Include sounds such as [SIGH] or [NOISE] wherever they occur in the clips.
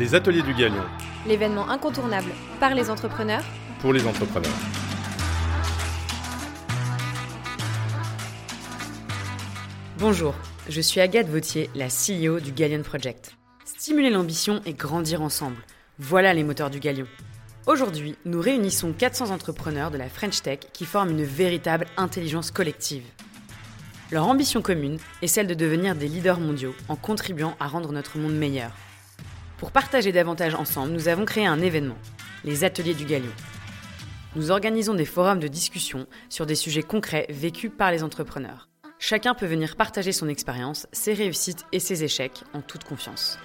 Les ateliers du Galion. L'événement incontournable par les entrepreneurs. Pour les entrepreneurs. Bonjour, je suis Agathe Vautier, la CEO du Galion Project. Stimuler l'ambition et grandir ensemble. Voilà les moteurs du Galion. Aujourd'hui, nous réunissons 400 entrepreneurs de la French Tech qui forment une véritable intelligence collective. Leur ambition commune est celle de devenir des leaders mondiaux en contribuant à rendre notre monde meilleur. Pour partager davantage ensemble, nous avons créé un événement, les Ateliers du Galion. Nous organisons des forums de discussion sur des sujets concrets vécus par les entrepreneurs. Chacun peut venir partager son expérience, ses réussites et ses échecs en toute confiance.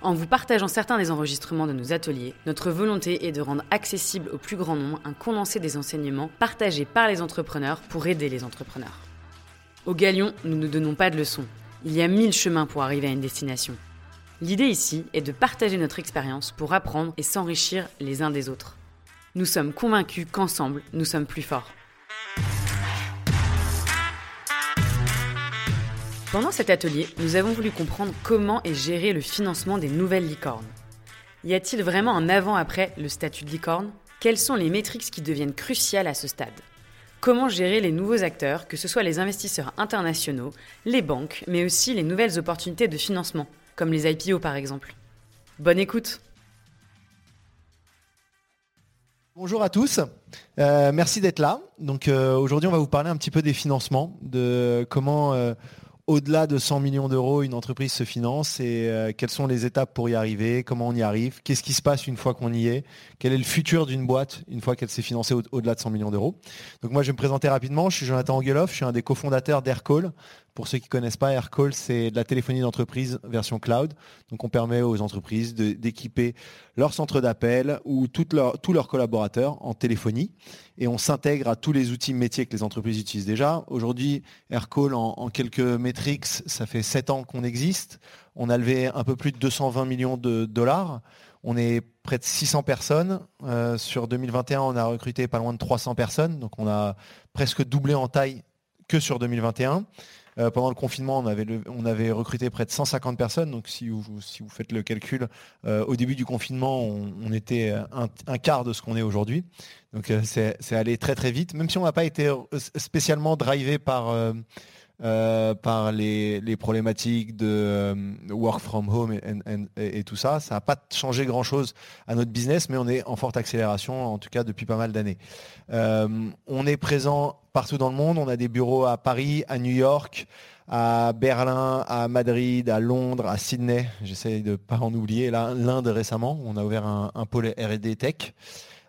En vous partageant certains des enregistrements de nos ateliers, notre volonté est de rendre accessible au plus grand nombre un condensé des enseignements partagés par les entrepreneurs pour aider les entrepreneurs. Au Galion, nous ne donnons pas de leçons. Il y a mille chemins pour arriver à une destination. L'idée ici est de partager notre expérience pour apprendre et s'enrichir les uns des autres. Nous sommes convaincus qu'ensemble, nous sommes plus forts. Pendant cet atelier, nous avons voulu comprendre comment est géré le financement des nouvelles licornes. Y a-t-il vraiment un avant-après le statut de licorne? Quelles sont les métriques qui deviennent cruciales à ce stade? Comment gérer les nouveaux acteurs, que ce soit les investisseurs internationaux, les banques, mais aussi les nouvelles opportunités de financement, comme les IPO par exemple Bonne écoute Bonjour à tous, euh, merci d'être là. Donc euh, aujourd'hui on va vous parler un petit peu des financements, de comment euh, au-delà de 100 millions d'euros, une entreprise se finance et quelles sont les étapes pour y arriver, comment on y arrive, qu'est-ce qui se passe une fois qu'on y est, quel est le futur d'une boîte une fois qu'elle s'est financée au-delà de 100 millions d'euros. Donc moi je vais me présenter rapidement, je suis Jonathan Angeloff, je suis un des cofondateurs d'Aircall. Pour ceux qui ne connaissent pas, Aircall, c'est de la téléphonie d'entreprise version cloud. Donc on permet aux entreprises d'équiper leur centre d'appel ou tous leurs collaborateurs en téléphonie. Et on s'intègre à tous les outils métiers que les entreprises utilisent déjà. Aujourd'hui, Aircall, en, quelques métriques, ça fait 7 ans qu'on existe. On a levé un peu plus de 220 millions de dollars. On est près de 600 personnes. Euh, sur 2021, on a recruté pas loin de 300 personnes. Donc on a presque doublé en taille que sur 2021. Euh, pendant le confinement, on avait, recruté près de 150 personnes. Donc si vous, si vous faites le calcul, euh, au début du confinement, on, était un, quart de ce qu'on est aujourd'hui. Donc euh, c'est allé très très vite, même si on n'a pas été spécialement drivé par... par les, problématiques de work from home et, tout ça. Ça n'a pas changé grand-chose à notre business, mais on est en forte accélération, en tout cas depuis pas mal d'années. on est présent partout dans le monde. On a des bureaux à Paris, à New York, à Berlin, à Madrid, à Londres, à Sydney. J'essaie de ne pas en oublier. Là, l'Inde récemment, on a ouvert un, pôle R&D Tech.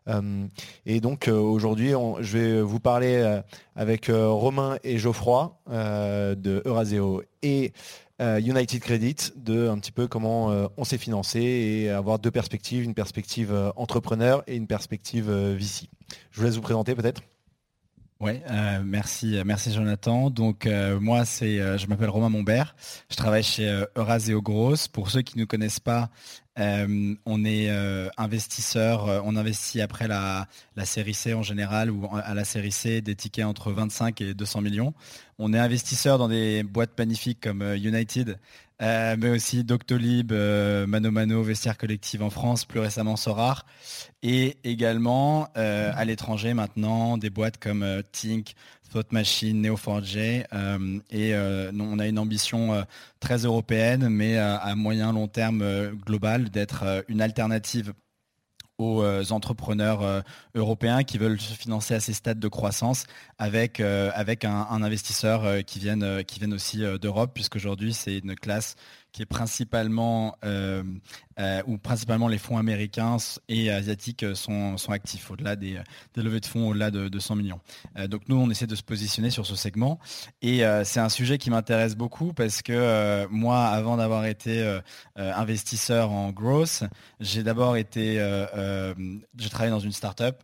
Euh, et donc euh, aujourd'hui, je vais vous parler euh, avec Romain et Geoffroy de Euraseo et United Credit de un petit peu comment on s'est financé et avoir deux perspectives, une perspective entrepreneur et une perspective VC. Je vous laisse vous présenter peut-être. Oui, merci, merci Jonathan. Donc moi c'est, je m'appelle Romain Montbert. Je travaille chez Euraseo Gross. Pour ceux qui ne connaissent pas, on est investisseur. on investit après la, série C en général ou à la série C des tickets entre 25 et 200 millions. On est investisseur dans des boîtes magnifiques comme United, mais aussi Doctolib, Mano Mano, Vestiaire Collective en France, plus récemment Sorar et également euh, à l'étranger maintenant des boîtes comme euh, Tink, Thought Machine, Neo4j euh, et on a une ambition très européenne mais à moyen long terme global d'être une alternative aux entrepreneurs européens qui veulent se financer à ces stades de croissance avec, un, investisseur qui viennent, qui viennent aussi d'Europe, puisqu'aujourd'hui c'est une classe qui est principalement, euh, euh, où principalement les fonds américains et asiatiques sont, actifs au-delà des, levées de fonds au-delà de, 100 millions. Euh, donc nous, on essaie de se positionner sur ce segment. Et c'est un sujet qui m'intéresse beaucoup parce que moi, avant d'avoir été investisseur en growth, j'ai d'abord été, j'ai travaillé dans une start-up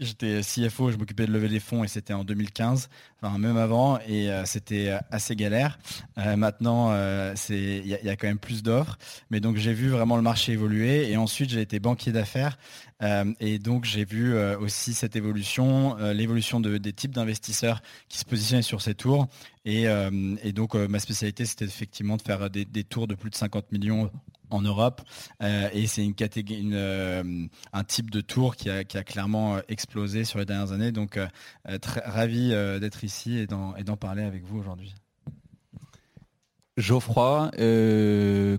J'étais CFO, je m'occupais de lever les fonds et c'était en 2015, enfin même avant, et euh, c'était assez galère. Euh, maintenant, euh, il y, a quand même plus d'offres, mais donc j'ai vu vraiment le marché évoluer. Et ensuite, j'ai été banquier d'affaires, et donc j'ai vu aussi cette évolution, l'évolution des types d'investisseurs qui se positionnaient sur ces tours. Et, donc ma spécialité, c'était effectivement de faire des, tours de plus de 50 millions en Europe et c'est une un type de tour qui a, clairement explosé sur les dernières années. Donc très ravi d'être ici et d'en parler avec vous aujourd'hui. Geoffroy,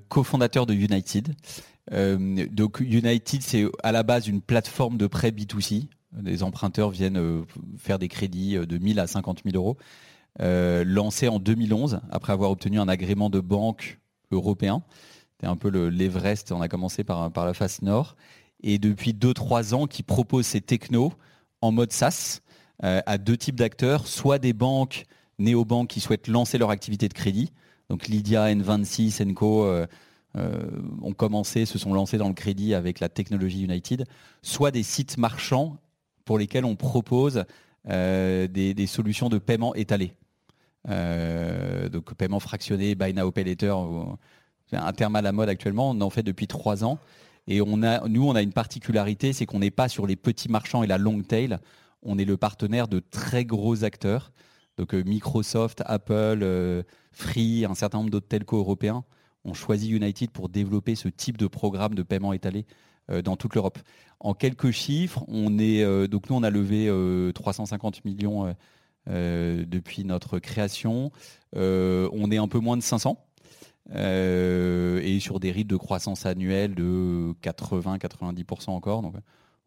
cofondateur de United. Donc United, c'est à la base une plateforme de prêt B2C. Les emprunteurs viennent faire des crédits de 1000 à 50 000 euros. Euh, lancé en 2011 après avoir obtenu un agrément de banque européen. C'était un peu l'Everest, on a commencé par, par la face nord. Et depuis 2-3 ans, qui propose ces technos en mode SaaS euh, à deux types d'acteurs, soit des banques, néobanques qui souhaitent lancer leur activité de crédit. Donc Lydia, N26, Enco euh, ont commencé, se sont lancés dans le crédit avec la technologie United, soit des sites marchands pour lesquels on propose des, solutions de paiement étalées. Euh, donc paiement fractionné, buy now, pay later, un terme à la mode actuellement, on en fait depuis trois ans. Et nous, on a une particularité, c'est qu'on n'est pas sur les petits marchands et la long tail, on est le partenaire de très gros acteurs. Donc euh, Microsoft, Apple, euh, Free, un certain nombre d'autres telcos européens ont choisi United pour développer ce type de programme de paiement étalé dans toute l'Europe. En quelques chiffres, on est donc nous on a levé 350 millions euh, depuis notre création. Euh, on est un peu moins de 500. Euh, et sur des rythmes de croissance annuelle de 80-90% encore, donc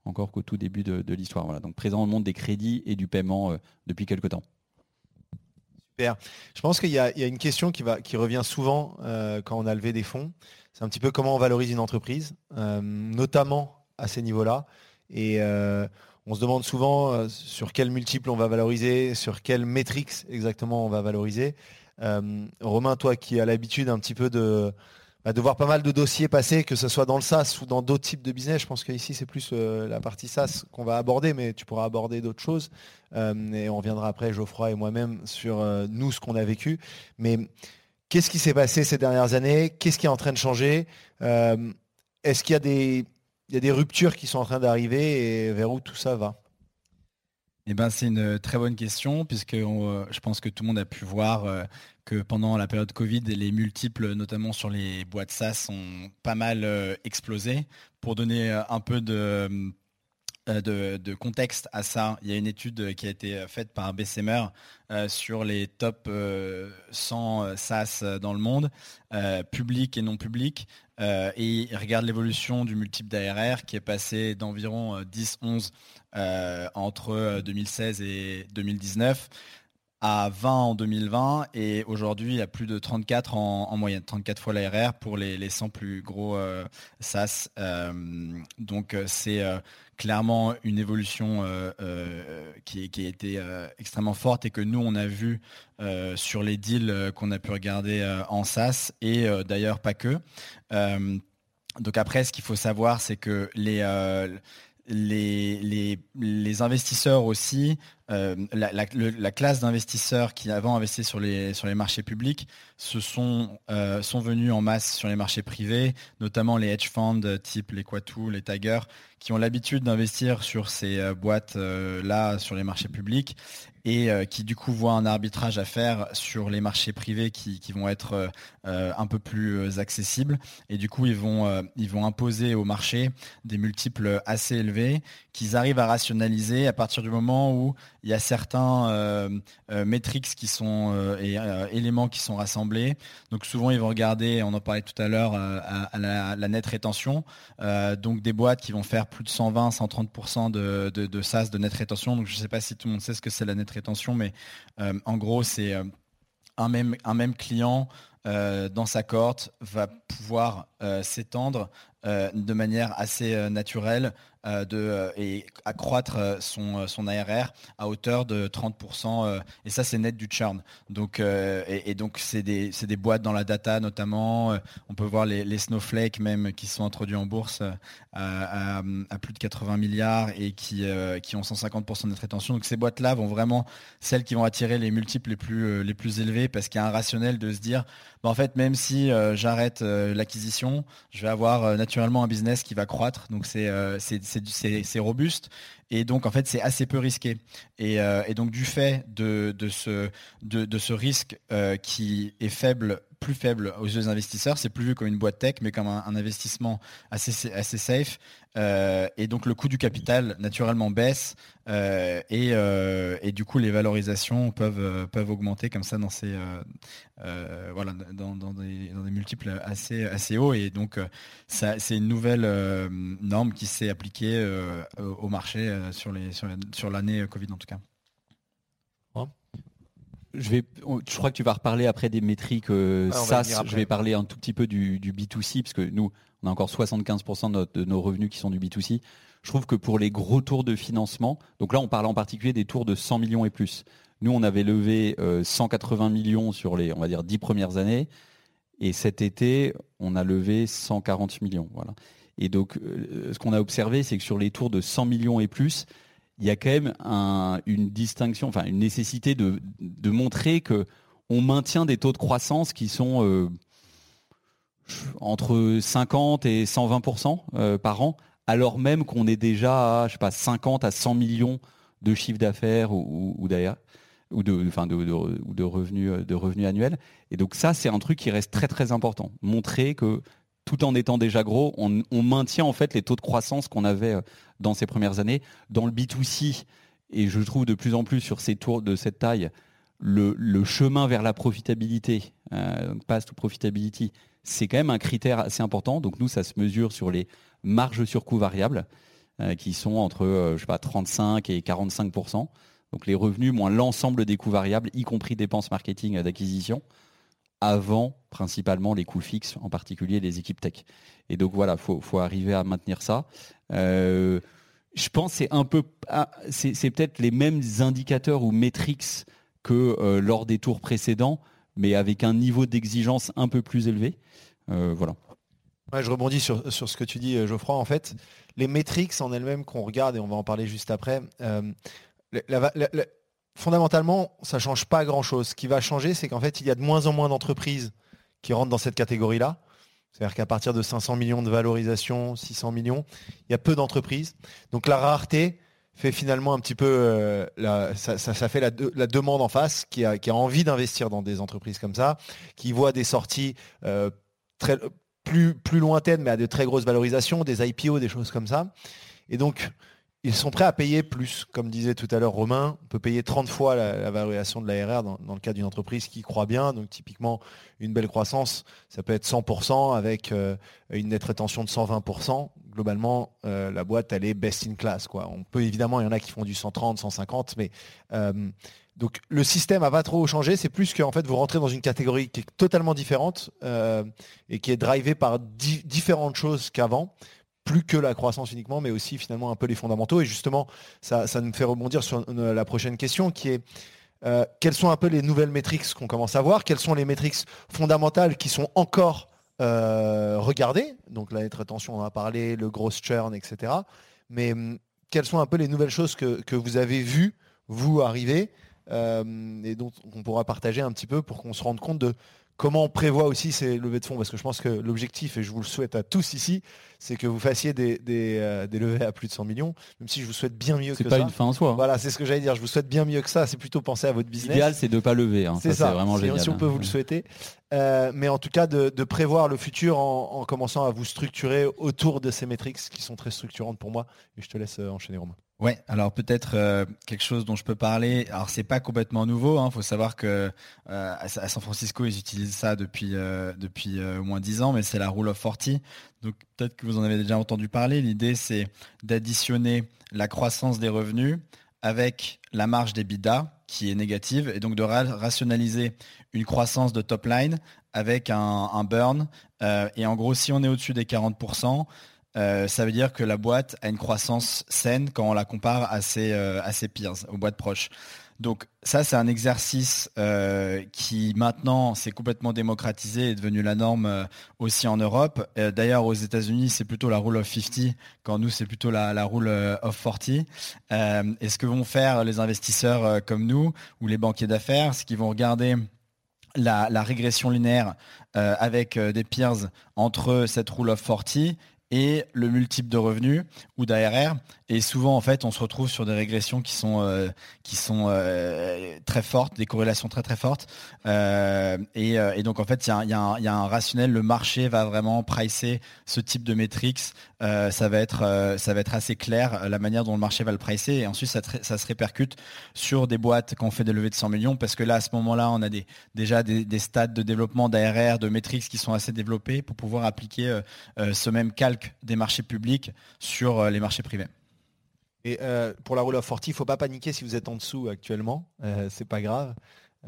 encore qu'au tout début de, l'histoire. Voilà. Donc présent le monde des crédits et du paiement depuis quelques temps. Super. Je pense qu'il y, a une question qui, va, qui revient souvent quand on a levé des fonds. C'est un petit peu comment on valorise une entreprise, notamment à ces niveaux-là. Et on se demande souvent euh, sur quel multiple on va valoriser, sur quelle métrique exactement on va valoriser. Euh, Romain, toi qui as l'habitude un petit peu de, bah, de voir pas mal de dossiers passer, que ce soit dans le SaaS ou dans d'autres types de business, je pense qu'ici c'est plus euh, la partie SaaS qu'on va aborder, mais tu pourras aborder d'autres choses. et on reviendra après, Geoffroy et moi-même, sur nous, ce qu'on a vécu. Mais qu'est-ce qui s'est passé ces dernières années? Qu'est-ce qui est en train de changer? Est-ce qu'il y a des il y a des ruptures qui sont en train d'arriver? Et vers où tout ça va? Eh ben, c'est une très bonne question puisque euh, je pense que tout le monde a pu voir euh, que pendant la période Covid, les multiples, notamment sur les boîtes SaaS, ont pas mal euh, explosé. Pour donner un peu de, de, contexte à ça, il y a une étude qui a été faite par Bessemer sur les top 100 SaaS dans le monde, public et non public. Euh, et il regarde l'évolution du multiple d'ARR qui est passé d'environ 10-11 euh, euh, entre 2016 et 2019 à 20 en 2020 et aujourd'hui à plus de 34 en, moyenne, 34 fois l'ARR pour les, 100 plus gros SaaS. donc c'est clairement une évolution qui, qui, a été extrêmement forte et que nous on a vu sur les deals qu'on a pu regarder en SaaS et d'ailleurs pas que. donc après ce qu'il faut savoir c'est que les les, les, investisseurs aussi, euh, la, classe d'investisseurs qui avant les, sur les marchés publics, se sont, euh, sont venus en masse sur les marchés privés, notamment les hedge funds type les Quatu, les Tiger, qui ont l'habitude d'investir sur ces euh, boîtes-là sur les marchés publics et euh, qui du coup voient un arbitrage à faire sur les marchés privés qui, vont être euh, euh, un peu plus accessibles. Et du coup, ils vont, ils vont imposer au marché des multiples assez élevés qu'ils arrivent à rationaliser à partir du moment où il y a certains euh, euh, métriques qui sont euh, et éléments qui sont rassemblés. Donc souvent ils vont regarder, on en parlait tout à l'heure, à, la, nette rétention. donc des boîtes qui vont faire plus de 120, 130% de, de, de SaaS de nette rétention. Donc je ne sais pas si tout le monde sait ce que c'est la nette rétention, mais en gros c'est un même, un même client dans sa cohorte va pouvoir s'étendre de manière assez naturelle euh, de, euh, et accroître euh, son, son ARR à hauteur de 30%. et ça, c'est net du churn. Donc, et, donc, c'est des, des, boîtes dans la data notamment. on peut voir les, les Snowflake même qui sont introduits en bourse à, plus de 80 milliards et qui, qui ont 150% de notre rétention. Donc, ces boîtes-là vont vraiment, celles qui vont attirer les multiples les plus, les plus élevés parce qu'il y a un rationnel de se dire, bah, en fait, même si j'arrête l'acquisition, je vais avoir naturellement un business qui va croître. Donc, c'est c'est robuste et donc en fait c'est assez peu risqué. Et, euh, donc du fait de, ce, risque euh, qui est faible plus faible aux yeux des investisseurs. C'est plus vu comme une boîte tech, mais comme un, investissement assez, safe. Euh, et donc le coût du capital naturellement baisse euh, et, du coup les valorisations peuvent, augmenter comme ça dans ces voilà dans, des, multiples assez, assez hauts. Et donc c'est une nouvelle norme qui s'est appliquée au marché sur l'année sur, l'année Covid en tout cas je, vais, je crois que tu vas reparler après des métriques euh, SaaS. Je vais parler un tout petit peu du, B2C, parce que nous, on a encore 75% de, nos revenus qui sont du B2C. Je trouve que pour les gros tours de financement, donc là on parle en particulier des tours de 100 millions et plus. Nous, on avait levé 180 euh, millions sur les, on va dire, 10 premières années. Et cet été, on a levé 140 millions. Voilà. Et donc, euh, ce qu'on a observé, c'est que sur les tours de 100 millions et plus, il y a quand même une distinction, une nécessité de, montrer que on maintient des taux de croissance qui sont euh, entre 50 et 120% euh, par an, alors même qu'on est déjà à je sais pas 50 à 100 millions de chiffre d'affaires ou, ou, ou revenus, de revenus annuels. Et donc ça, c'est un truc qui reste très très important. Montrer que tout en étant déjà gros, on, maintient en fait les taux de croissance qu'on avait euh, dans ces premières années. Dans le B2C, et je trouve de plus en plus sur ces tours de cette taille, le, chemin vers la profitabilité, euh, pass to profitability, c'est quand même un critère assez important. Donc nous, ça se mesure sur les marges sur coût variables, euh, qui sont entre je sais pas, 35 et 45% Donc les revenus moins l'ensemble des coûts variables, y compris dépenses marketing d'acquisition avant principalement les coûts fixes, en particulier les équipes tech. Et donc voilà, faut, faut arriver à maintenir ça. Euh, je pense c'est un peu, ah, c'est peut-être les mêmes indicateurs ou métriques que euh, lors des tours précédents, mais avec un niveau d'exigence un peu plus élevé. Euh, voilà. je rebondis sur, ce que tu dis, Geoffroy. En fait, les métriques en elles-mêmes qu'on regarde, et on va en parler juste après, la, fondamentalement, ça ne change pas grand-chose. Ce qui va changer, c'est qu'en fait, il y a de moins en moins d'entreprises qui rentrent dans cette catégorie-là. C'est-à-dire qu'à partir de 500 millions de valorisation, 600 millions, il y a peu d'entreprises. Donc la rareté fait finalement un petit peu, euh, ça, fait la, demande en face, qui a, envie d'investir dans des entreprises comme ça, qui voit des sorties euh, plus, plus lointaines, mais à de très grosses valorisations, des IPO, des choses comme ça. Et donc, ils sont prêts à payer plus. Comme disait tout à l'heure Romain, on peut payer 30 fois la, valorisation de l'ARR dans, dans, le cas d'une entreprise qui croit bien. Donc typiquement, une belle croissance, ça peut être 100% avec euh, une nette rétention de 120%. Globalement, euh, la boîte, elle est best in class. Quoi. On peut évidemment, il y en a qui font du 130, 150, mais euh, donc le système n'a pas trop changé. C'est plus qu'en fait, vous rentrez dans une catégorie qui est totalement différente et qui est drivée par différentes choses qu'avant plus que la croissance uniquement, mais aussi finalement un peu les fondamentaux. Et justement, ça, nous fait rebondir sur euh, la prochaine question qui est euh, quelles sont un peu les nouvelles métriques qu'on commence à voir? Quelles sont les métriques fondamentales qui sont encore euh, regardées? Donc la net rétention, on en a parlé, le gross churn, etc. Mais hum, quelles sont un peu les nouvelles choses que, vous avez vues, vous, arriver et dont on pourra partager un petit peu pour qu'on se rende compte de comment on prévoit aussi ces levées de fonds? Parce que je pense que l'objectif, et je vous le souhaite à tous ici, c'est que vous fassiez des, euh, levées à plus de 100 millions, même si je vous souhaite bien mieux que ça. C'est pas une fin en soi. Voilà, c'est ce que j'allais dire. Je vous souhaite bien mieux que ça. C'est plutôt penser à votre business. L'idéal, c'est de ne pas lever. Hein. C'est ça, vraiment génial. Si on peut vous le souhaiter. Euh, mais en tout cas, de, prévoir le futur en, commençant à vous structurer autour de ces métriques qui sont très structurantes pour moi. Et je te laisse euh, enchaîner, Romain. Ouais, alors peut-être euh, quelque chose dont je peux parler. Alors c'est pas complètement nouveau. Il hein. faut savoir que euh, à San Francisco ils utilisent ça depuis euh, depuis au moins 10 ans, mais c'est la rule of 40. Donc peut-être que vous en avez déjà entendu parler. L'idée c'est d'additionner la croissance des revenus avec la marge des bidas qui est négative et donc de rationaliser une croissance de top line avec un, un burn. et en gros, si on est au-dessus des 40%, euh, ça veut dire que la boîte a une croissance saine quand on la compare à ses, euh, à ses peers, aux boîtes proches. Donc ça, c'est un exercice euh, qui maintenant s'est complètement démocratisé et est devenu la norme aussi en Europe. D'ailleurs, aux États-Unis, c'est plutôt la rule of 50, quand nous, c'est plutôt la, la, rule of 40. et ce que vont faire les investisseurs comme nous ou les banquiers d'affaires, c'est qu'ils vont regarder la, la régression linéaire avec des peers entre cette rule of 40 et le multiple de revenus ou d'ARR. Et souvent, en fait, on se retrouve sur des régressions qui sont, euh, qui sont euh, très fortes, des corrélations très très fortes. Euh, et, donc, en fait, il y, a, un rationnel. Le marché va vraiment pricer ce type de métriques. ça, va être, ça va être assez clair, la manière dont le marché va le pricer. Et ensuite, ça, ça se répercute sur des boîtes quand on fait des levées de 100 millions, parce que là, à ce moment-là, on a déjà des, des stades de développement d'ARR, de métriques qui sont assez développés pour pouvoir appliquer ce même calque des marchés publics sur les marchés privés. Et euh, pour la Rule of 40, il ne faut pas paniquer si vous êtes en dessous actuellement. Euh, c'est pas grave.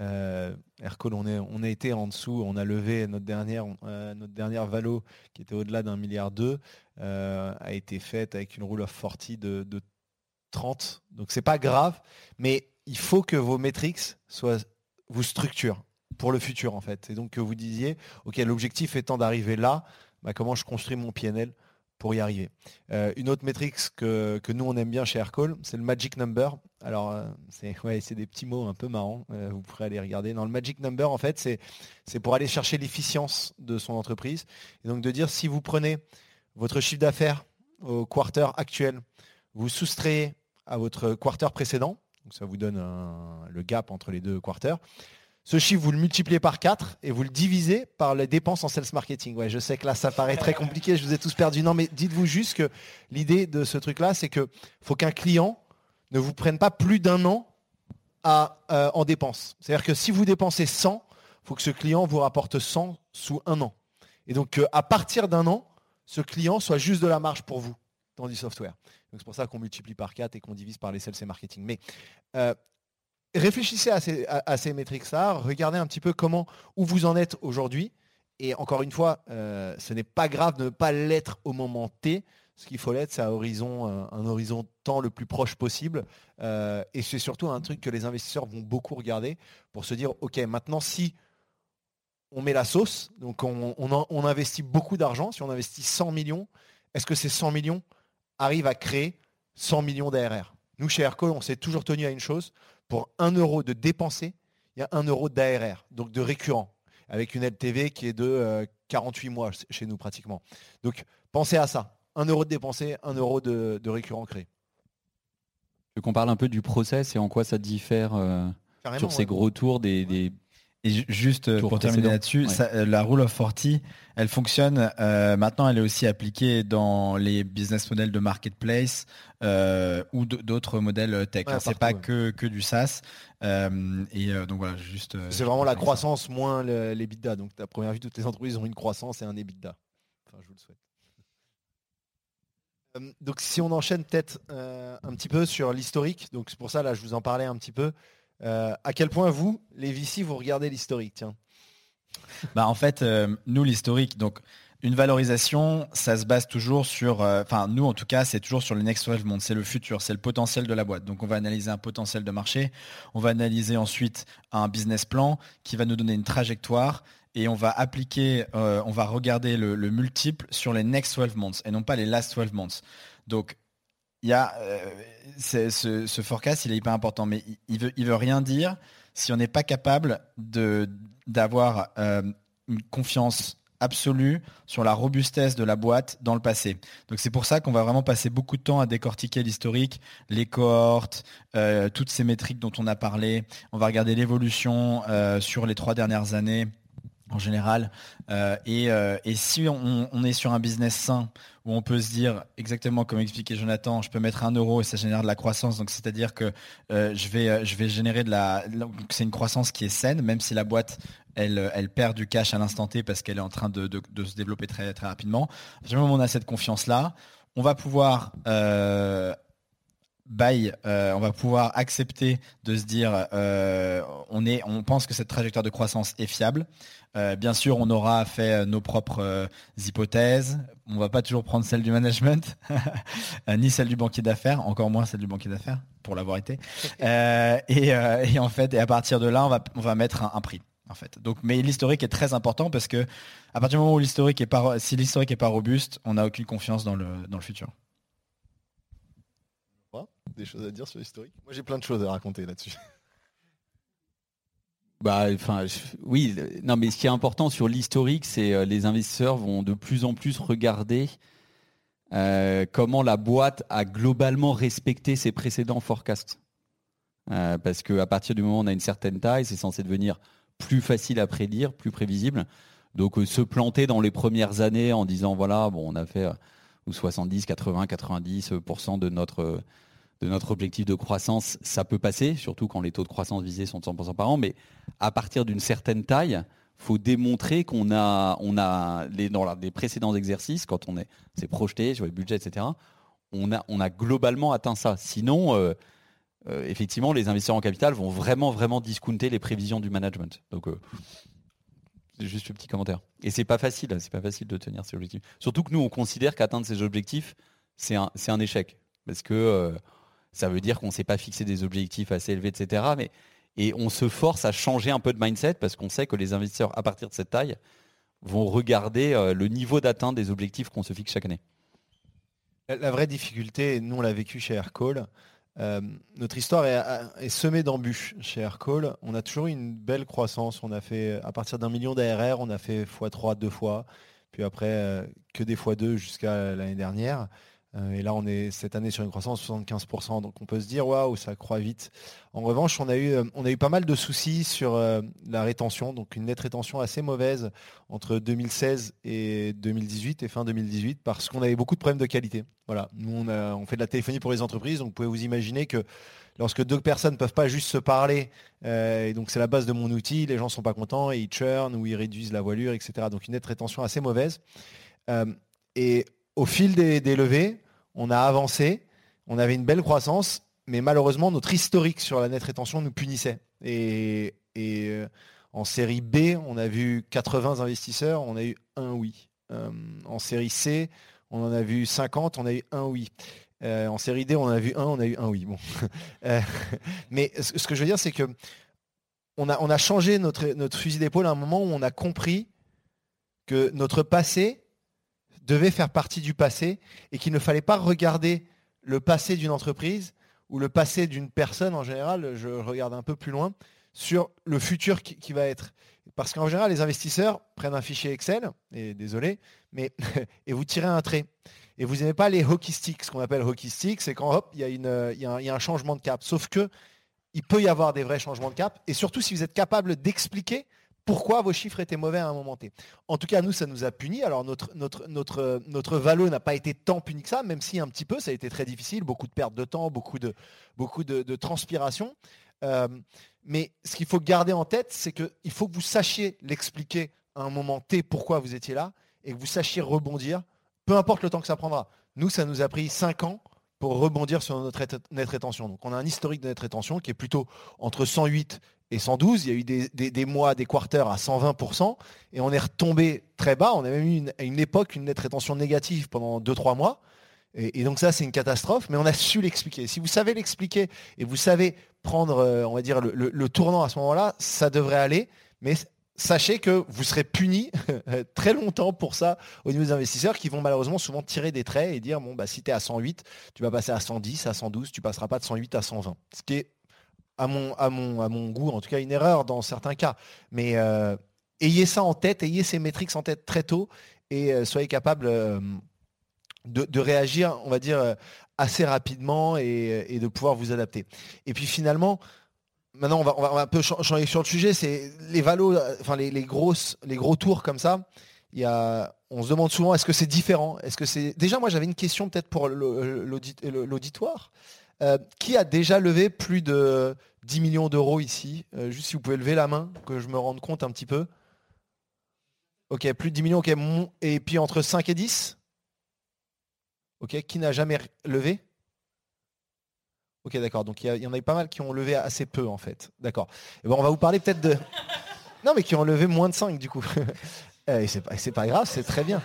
Euh, on, est, on a été en dessous. On a levé notre dernière, euh, notre dernière valo qui était au-delà d'un milliard d'eux, a été faite avec une Rule of 40 de, de 30. Donc c'est pas grave. Mais il faut que vos métriques soient, vous structurent pour le futur en fait. Et donc que vous disiez, ok, l'objectif étant d'arriver là, bah, comment je construis mon PNL pour y arriver. Euh, une autre métrique que, nous on aime bien chez Aircall, c'est le magic number. Alors euh, c'est [LAUGHS] ouais, des petits mots un peu marrants, euh, vous pourrez aller regarder. Dans le magic number, en fait, c'est pour aller chercher l'efficience de son entreprise. Et donc de dire si vous prenez votre chiffre d'affaires au quarter actuel, vous soustrayez à votre quarter précédent, donc ça vous donne le gap entre les deux quarters, ce chiffre, vous le multipliez par 4 et vous le divisez par les dépenses en sales marketing. Ouais, je sais que là, ça paraît très compliqué, je vous ai tous perdu. Non, mais dites-vous juste que l'idée de ce truc-là, c'est qu'il faut qu'un client ne vous prenne pas plus d'un an euh, en dépenses. C'est-à-dire que si vous dépensez 100, il faut que ce client vous rapporte 100 sous un an. Et donc, à partir d'un an, ce client soit juste de la marge pour vous dans du software. Donc c'est pour ça qu'on multiplie par 4 et qu'on divise par les sales et marketing. Mais euh, réfléchissez à ces, à, métriques-là, regardez un petit peu comment, où vous en êtes aujourd'hui. Et encore une fois, euh, ce n'est pas grave de ne pas l'être au moment T. Ce qu'il faut l'être, c'est un horizon, euh, un, horizon temps le plus proche possible. Euh, et c'est surtout un truc que les investisseurs vont beaucoup regarder pour se dire, OK, maintenant, si on met la sauce, donc on, on investit beaucoup d'argent, si on investit 100 millions, est-ce que ces 100 millions arrivent à créer 100 millions d'ARR Nous, chez Aircall, on s'est toujours tenu à une chose, pour 1 euro de dépensé, il y a 1 euro d'ARR, donc de récurrent, avec une LTV qui est de 48 euh, mois chez nous pratiquement. Donc pensez à ça. 1 euro de dépensé, 1 euro de, récurrent créé. Je qu'on parle un peu du process et en quoi ça diffère euh, sur ces gros tours des, et juste euh, pour terminer là-dessus, euh, la Rule of 40, elle fonctionne. Euh, maintenant, elle est aussi appliquée dans les business models de marketplace ou d'autres modèles tech. c'est pas que, que du SaaS. et donc voilà, juste. c'est vraiment la croissance moins l'EBITDA. Donc, à première vue, toutes les entreprises ont une croissance et un EBITDA. Enfin, je vous le souhaite. donc, si on enchaîne peut-être un petit peu sur l'historique. Donc, c'est pour ça là, je vous en parlais un petit peu. Euh, à quel point vous, les VC, vous regardez l'historique Tiens. [LAUGHS] Bah en fait, euh, nous l'historique, donc une valorisation, ça se base toujours sur, euh, enfin nous en tout cas, c'est toujours sur le next 12 months, c'est le futur, c'est le potentiel de la boîte. Donc on va analyser un potentiel de marché, on va analyser ensuite un business plan qui va nous donner une trajectoire et on va appliquer, on va regarder le, le, multiple sur les next 12 months et non pas les last 12 months. Donc il y a ce, ce, forecast, il est hyper important, mais il, veut, il veut rien dire si on n'est pas capable d'avoir euh, une confiance absolue sur la robustesse de la boîte dans le passé. Donc c'est pour ça qu'on va vraiment passer beaucoup de temps à décortiquer l'historique, les cohortes, euh, toutes ces métriques dont on a parlé. On va regarder l'évolution sur les trois dernières années en général. Euh, euh, et, si on, est sur un business sain où on peut se dire exactement comme expliquait Jonathan, je peux mettre un euro et ça génère de la croissance. Donc c'est-à-dire que euh, je vais je vais générer de la c'est une croissance qui est saine, même si la boîte elle, elle perd du cash à l'instant T parce qu'elle est en train de, se développer très très rapidement. À moment on a cette confiance là, on va pouvoir Bye, on va pouvoir accepter de se dire on est on pense que cette trajectoire de croissance est fiable euh, bien sûr, on aura fait euh, nos propres euh, hypothèses. On va pas toujours prendre celle du management, [LAUGHS] ni celle du banquier d'affaires, encore moins celle du banquier d'affaires, pour l'avoir été. [LAUGHS] Et, en fait, et à partir de là, on va, on va mettre un, prix. En fait. Donc, mais l'historique est très important parce que à partir du moment où l'historique est pas, si l'historique est pas robuste, on n'a aucune confiance dans le, dans le futur. Des choses à dire sur l'historique? Moi, j'ai plein de choses à raconter là-dessus. Bah, enfin, oui. Non, mais ce qui est important sur l'historique, c'est euh, les investisseurs vont de plus en plus regarder comment la boîte a globalement respecté ses précédents forecasts. parce qu'à partir du moment où on a une certaine taille, c'est censé devenir plus facile à prédire, plus prévisible. Donc se planter dans les premières années en disant voilà, bon, on a fait 70, 80, 90% de notre de notre objectif de croissance, ça peut passer, surtout quand les taux de croissance visés sont de 100% par an, mais à partir d'une certaine taille, faut démontrer qu'on a, on a les, dans les précédents exercices, quand on est, s'est projeté sur les budgets, etc., on a, on a globalement atteint ça. Sinon, euh, euh, effectivement, les investisseurs en capital vont vraiment, vraiment discounter les prévisions du management. Donc, euh, juste un petit commentaire. Et c'est pas facile, c'est pas facile de tenir ces objectifs. Surtout que nous, on considère qu'atteindre ces objectifs, c'est un, c'est un échec. Parce que ça veut dire qu'on ne s'est pas fixé des objectifs assez élevés, etc. Mais, et on se force à changer un peu de mindset parce qu'on sait que les investisseurs, à partir de cette taille, vont regarder euh, le niveau d'atteinte des objectifs qu'on se fixe chaque année. La vraie difficulté, nous on l'a vécu chez Aircall, euh, notre histoire est, semée d'embûches chez Aircall. On a toujours eu une belle croissance. On a fait, à partir d'un million d'ARR, on a fait x3 deux fois, puis après euh, que des x2 jusqu'à l'année dernière. Euh, et là, on est cette année sur une croissance de 75%. Donc on peut se dire, waouh, ça croît vite. En revanche, on a eu, euh, on a eu pas mal de soucis sur euh, la rétention. Donc une nette rétention assez mauvaise entre 2016 et 2018 et fin 2018 parce qu'on avait beaucoup de problèmes de qualité. Voilà. Nous, on, on fait de la téléphonie pour les entreprises. Donc vous pouvez vous imaginer que lorsque deux personnes ne peuvent pas juste se parler, et donc c'est la base de mon outil, les gens ne sont pas contents et ils churn ou ils réduisent la voilure, etc. Donc une nette rétention assez mauvaise. et au fil des levées, on a avancé, on avait une belle croissance, mais malheureusement, notre historique sur la nette rétention nous punissait. Et, euh, en série B, on a vu 80 investisseurs, on a eu un oui. Euh, en série C, on en a vu 50, on a eu un oui. Euh, en série D, on en a vu un, on a eu un oui. [LAUGHS] Mais ce que je veux dire, c'est que on a, changé notre fusil d'épaule à un moment où on a compris que notre passé devait faire partie du passé et qu'il ne fallait pas regarder le passé d'une entreprise ou le passé d'une personne en général, je regarde un peu plus loin, sur le futur qui, va être. Parce qu'en général, les investisseurs prennent un fichier Excel, et désolé, mais [LAUGHS] et vous tirez un trait. Et vous n'aimez pas les hockey sticks. Ce qu'on appelle hockey sticks, c'est quand hop, il y, y, a un changement de cap. Sauf que il peut y avoir des vrais changements de cap. Et surtout, si vous êtes capable d'expliquer pourquoi vos chiffres étaient mauvais à un moment T. En tout cas, nous, ça nous a puni. Alors, notre, notre, valo n'a pas été tant puni que ça, même si un petit peu, ça a été très difficile, beaucoup de pertes de temps, beaucoup de, beaucoup transpiration. Euh, mais ce qu'il faut garder en tête, c'est qu'il faut que vous sachiez l'expliquer à un moment T pourquoi vous étiez là et que vous sachiez rebondir, peu importe le temps que ça prendra. Nous, ça nous a pris 5 ans pour rebondir sur notre net rétention. Donc on a un historique de net rétention qui est plutôt entre 108 et 112. Il y a eu des, mois, des quarters à 120%, et on est retombé très bas. On a même eu à une époque une nette rétention négative pendant 2-3 mois. Et, donc ça, c'est une catastrophe, mais on a su l'expliquer. Si vous savez l'expliquer et vous savez prendre, euh, on va dire, le, tournant à ce moment-là, ça devrait aller. Mais sachez que vous serez puni [LAUGHS] très longtemps pour ça au niveau des investisseurs qui vont malheureusement souvent tirer des traits et dire bon bah si tu es à 108, tu vas passer à 110, à 112, tu passeras pas de 108 à 120. Ce qui est à mon, à mon, à mon goût, en tout cas une erreur dans certains cas. Mais euh, ayez ça en tête, ayez ces métriques en tête très tôt et euh, soyez capable euh, de, réagir, on va dire, assez rapidement et, de pouvoir vous adapter. Et puis finalement, maintenant on va, on va, un peu changer sur le sujet, c'est les valos, enfin les, grosses, les gros tours comme ça. Il y a, on se demande souvent est-ce que c'est différent? Est-ce que c'est déjà moi j'avais une question peut-être pour l'auditoire. Euh, qui a déjà levé plus de 10 millions d'euros ici? Euh, Juste si vous pouvez lever la main, que je me rende compte un petit peu. Ok, plus de 10 millions, ok. Et puis entre 5 et 10 Ok, qui n'a jamais levé? Ok, d'accord. Donc il y, en a eu pas mal qui ont levé assez peu en fait. D'accord. Bon, on va vous parler peut-être de. [LAUGHS] Non, mais qui ont levé moins de 5 du coup. [LAUGHS] et c'est pas, pas grave, c'est très bien.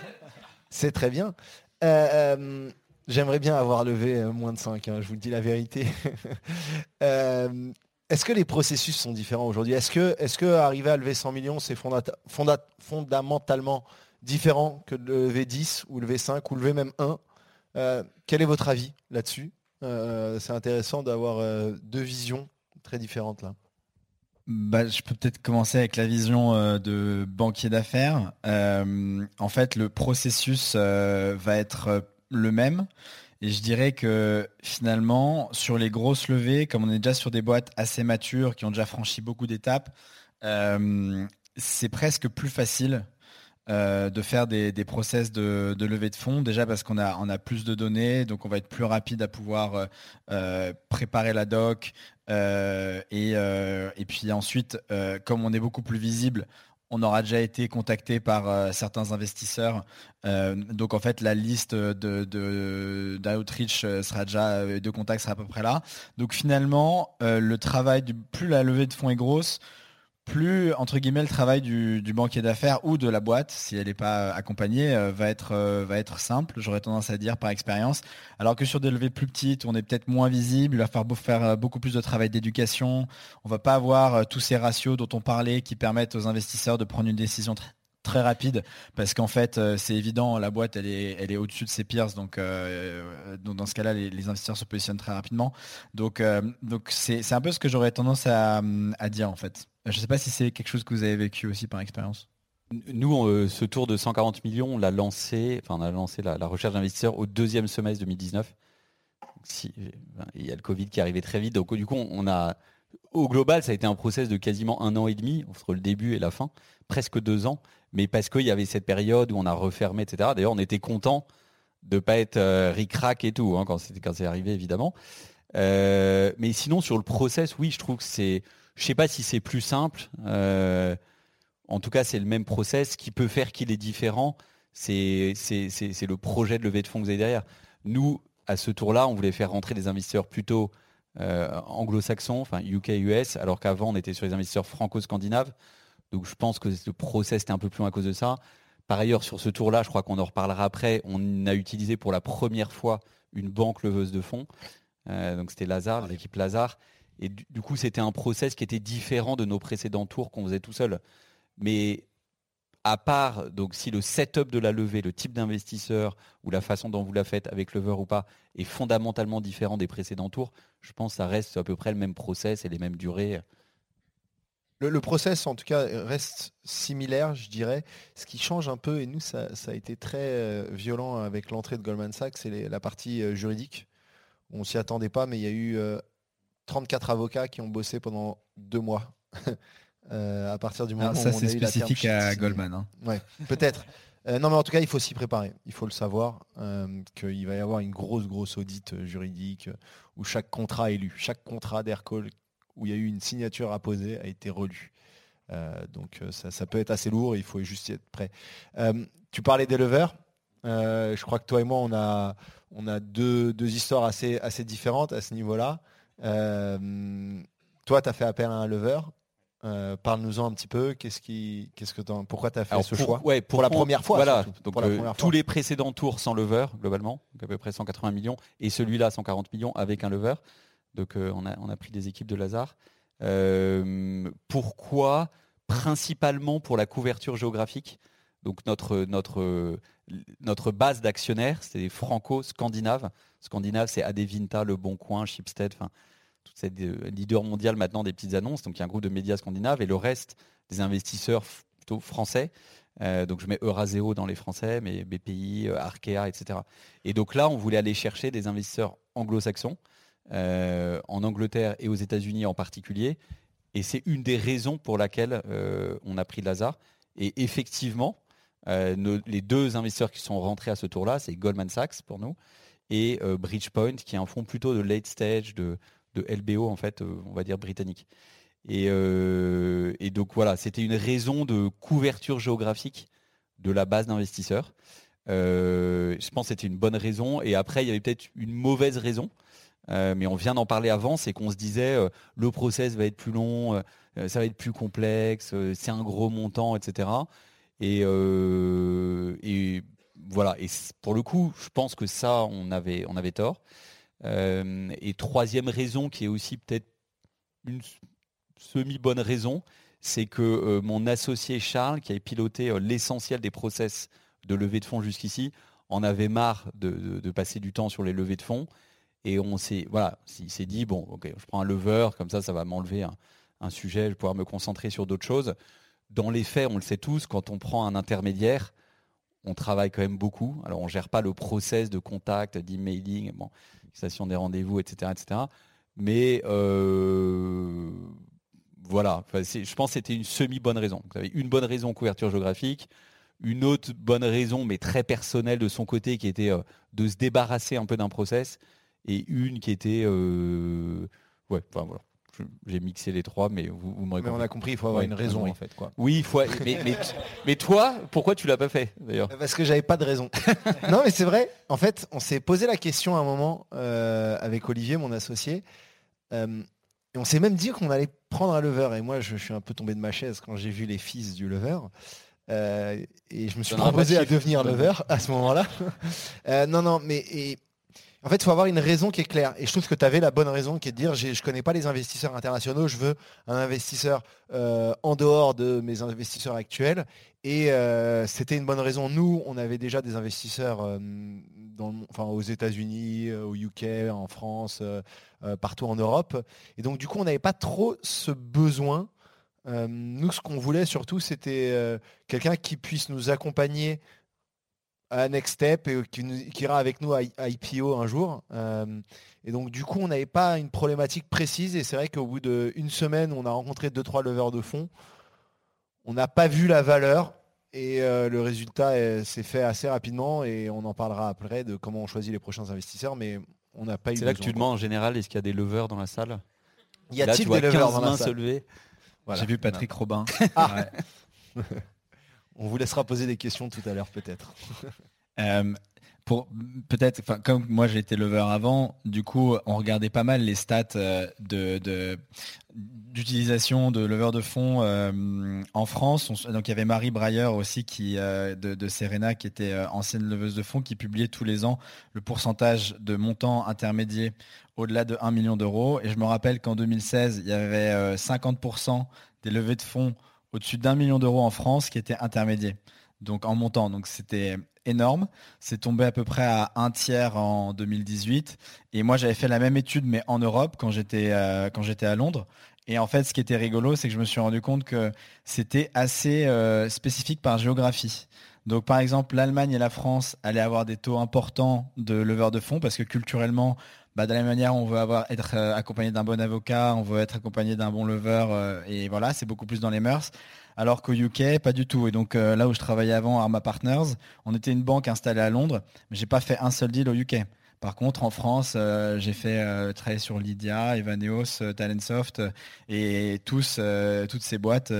C'est très bien. Euh, J'aimerais bien avoir levé euh, moins de 5, hein, je vous dis la vérité. [LAUGHS] Euh, est-ce que les processus sont différents aujourd'hui? Est-ce que, est que arriver à lever 100 millions, c'est fondamentalement différent que de lever 10 ou lever 5 ou lever même 1 euh, Quel est votre avis là-dessus? C'est intéressant d'avoir deux visions très différentes là. Bah, je peux peut-être commencer avec la vision de banquier d'affaires. en fait, le processus va être le même. Et je dirais que finalement, sur les grosses levées, comme on est déjà sur des boîtes assez matures, qui ont déjà franchi beaucoup d'étapes, euh, c'est presque plus facile euh, de faire des, process de, levée de fonds, déjà parce qu'on a, a plus de données, donc on va être plus rapide à pouvoir euh, préparer la doc. et, puis ensuite, comme on est beaucoup plus visible, on aura déjà été contacté par euh, certains investisseurs. Euh, donc en fait, la liste de, d'outreach euh, sera déjà, de contacts sera à peu près là. Donc finalement, le travail, plus la levée de fonds est grosse, plus entre guillemets le travail du, banquier d'affaires ou de la boîte, si elle n'est pas accompagnée, euh, va être euh, va être simple. J'aurais tendance à dire par expérience. Alors que sur des levées plus petites, on est peut-être moins visible. Il va falloir faire euh, beaucoup plus de travail d'éducation. On va pas avoir tous ces ratios dont on parlait qui permettent aux investisseurs de prendre une décision très rapide parce qu'en fait c'est évident la boîte elle est au-dessus de ses peers donc, dans ce cas-là les, investisseurs se positionnent très rapidement donc donc c'est un peu ce que j'aurais tendance à, dire en fait je ne sais pas si c'est quelque chose que vous avez vécu aussi par expérience. Nous, euh, ce tour de 140 millions, on l'a lancé, enfin on a lancé la, recherche d'investisseurs au deuxième semestre 2019. Si, il y a le Covid qui est arrivé très vite, donc du coup, on a, au global, ça a été un process de quasiment un an et demi entre le début et la fin, presque deux ans, mais parce qu'il y avait cette période où on a refermé, etc. D'ailleurs, on était content de ne pas être euh, ric-rac et tout hein, quand c'est arrivé, évidemment. Euh, mais sinon, sur le process, oui, je trouve que c'est je ne sais pas si c'est plus simple. Euh, en tout cas, c'est le même process. Ce qui peut faire qu'il est différent, c'est le projet de levée de fonds que vous avez derrière. Nous, à ce tour-là, on voulait faire rentrer des investisseurs plutôt anglo-saxons, enfin UK-US, alors qu'avant, on était sur les investisseurs franco-scandinaves. Donc je pense que le process était un peu plus loin à cause de ça. Par ailleurs, sur ce tour-là, je crois qu'on en reparlera après, on a utilisé pour la première fois une banque leveuse de fonds. Euh, donc c'était Lazare, l'équipe Lazare. Et du, coup, c'était un process qui était différent de nos précédents tours qu'on faisait tout seul. Mais à part, donc si le setup de la levée, le type d'investisseur ou la façon dont vous la faites avec lever ou pas est fondamentalement différent des précédents tours, je pense que ça reste à peu près le même process et les mêmes durées. Le, process, en tout cas, reste similaire, je dirais. Ce qui change un peu, et nous, ça, a été très euh, violent avec l'entrée de Goldman Sachs, c'est la partie euh, juridique. On s'y attendait pas, mais il y a eu euh, 34 avocats qui ont bossé pendant deux mois. [LAUGHS] Euh, à partir du moment où ça, c'est spécifique à Goldman. Hein. Ouais, peut-être. Euh, non, mais en tout cas, il faut s'y préparer. Il faut le savoir euh, qu'il va y avoir une grosse, grosse audite juridique où chaque contrat est lu. Chaque contrat d'Aircall où il y a eu une signature à poser a été relu. donc ça, peut être assez lourd. il faut juste y être prêt. tu parlais des leveurs. je crois que toi et moi, on a, on a deux, deux histoires assez, assez différentes à ce niveau-là. Toi, tu as fait appel à un lever. Euh, parle-nous-en un petit peu. Qu'est-ce qui, qu'est-ce que pourquoi tu as fait ce choix ouais, pour, la première fois. Voilà. Euh, tous les précédents tours sans lever globalement, à peu près 180 millions, et celui-là 140 millions avec un lever. Donc on a, on a pris des équipes de Lazare. pourquoi? Principalement pour la couverture géographique. Donc notre, notre, notre base d'actionnaires, c'est franco-scandinaves. Scandinaves, c'est Adevinta, Le Bon Coin, Shipstead, enfin, toute cette euh, leader mondial maintenant des petites annonces. Donc il y a un groupe de médias scandinaves et le reste des investisseurs plutôt français. Euh, donc je mets Euraseo dans les français, mais BPI, euh, Arkea, etc. Et donc là, on voulait aller chercher des investisseurs anglo-saxons, en Angleterre et aux États-Unis en particulier. Et c'est une des raisons pour laquelle on a pris Lazare. Et effectivement, les deux investisseurs qui sont rentrés à ce tour-là, c'est Goldman Sachs pour nous et Bridgepoint, qui est un fonds plutôt de late stage, de, de LBO en fait, euh, on va dire britannique. Euh, et, donc voilà, c'était une raison de couverture géographique de la base d'investisseurs. Euh, je pense que c'était une bonne raison. Et après, il y avait peut-être une mauvaise raison. mais on vient d'en parler avant, c'est qu'on se disait le process va être plus long, ça va être plus complexe, c'est un gros montant, etc. Et, et voilà. Et pour le coup, je pense que ça, on avait, on avait tort. Euh, et troisième raison, qui est aussi peut-être une semi-bonne raison, c'est que euh, mon associé Charles, qui avait piloté euh, l'essentiel des process de levée de fonds jusqu'ici, en avait marre de, passer du temps sur les levées de fonds. Et on s'est voilà, il s'est dit bon, ok, je prends un lever, comme ça, ça va m'enlever un, sujet, je vais pouvoir me concentrer sur d'autres choses. Dans les faits, on le sait tous, quand on prend un intermédiaire, on travaille quand même beaucoup. Alors on gère pas le process de contact, d'emailing, bon, station des rendez-vous, etc., etc. Mais euh, voilà, je pense que c'était une semi-bonne raison. Vous avez une bonne raison couverture géographique, une autre bonne raison, mais très personnelle de son côté, qui était euh, de se débarrasser un peu d'un process, et une qui était, euh, ouais, enfin voilà. J'ai mixé les trois, mais vous, vous Mais on a compris, il faut avoir une raison en fait. Quoi. Oui, faut, mais, mais, toi, pourquoi tu l'as pas fait d'ailleurs? Parce que j'avais pas de raison. [LAUGHS] non, mais c'est vrai. En fait, on s'est posé la question à un moment euh, avec Olivier, mon associé. Euh, et on s'est même dit qu'on allait prendre un lever. Et moi, je, suis un peu tombé de ma chaise quand j'ai vu les fils du lever. Euh, et je me suis proposé à devenir lever à ce moment-là. [LAUGHS] non, non, mais et, en fait, il faut avoir une raison qui est claire. Et je trouve que tu avais la bonne raison qui est de dire je ne connais pas les investisseurs internationaux, je veux un investisseur euh, en dehors de mes investisseurs actuels. Et euh, c'était une bonne raison. Nous, on avait déjà des investisseurs euh, aux États-Unis, au UK, en France, partout en Europe. Et donc, du coup, on n'avait pas trop ce besoin. nous, ce qu'on voulait surtout, c'était quelqu'un qui puisse nous accompagner à Next Step et qui, ira avec nous à, IPO un jour. Euh, et donc du coup, on n'avait pas une problématique précise. Et c'est vrai qu'au bout d'une semaine, on a rencontré deux trois leveurs de fonds. On n'a pas vu la valeur et euh, le résultat s'est fait assez rapidement. Et on en parlera après de comment on choisit les prochains investisseurs. Mais on n'a pas eu. C'est là que tu demandes en général est-ce qu'il y a des leveurs dans la salle? Y a-t-il des leveurs dans la salle? J'ai vu Patrick Robin. [LAUGHS] Ah. On vous laissera poser des questions tout à l'heure peut-être. [LAUGHS] Euh, peut-être, comme moi j'ai été lever avant, du coup on regardait pas mal les stats euh, de, d'utilisation de lever de fonds euh, en France. donc il y avait Marie Breyer aussi qui de, Serena qui était ancienne leveuse de fonds qui publiait tous les ans le pourcentage de montants intermédiaires au-delà de 1 million d'euros. Et je me rappelle qu'en 2016 il y avait 50% des levées de fonds au-dessus d'un million d'euros en France qui était intermédiaire. Donc en montant, donc c'était énorme. C'est tombé à peu près à un tiers en 2018. Et moi, j'avais fait la même étude, mais en Europe, quand j'étais euh, quand j'étais à Londres. Et en fait, ce qui était rigolo, c'est que je me suis rendu compte que c'était assez euh, spécifique par géographie. Donc, par exemple, l'Allemagne et la France allaient avoir des taux importants de leveur de fonds parce que culturellement, bah, de la même manière, on veut avoir, être euh, accompagné d'un bon avocat, on veut être accompagné d'un bon lever, euh, et voilà, c'est beaucoup plus dans les mœurs. Alors qu'au UK, pas du tout. Et donc euh, là où je travaillais avant, Arma Partners, on était une banque installée à Londres, mais j'ai pas fait un seul deal au UK. Par contre, en France, j'ai fait travailler sur Lydia, Evaneos, Talentsoft et toutes ces boîtes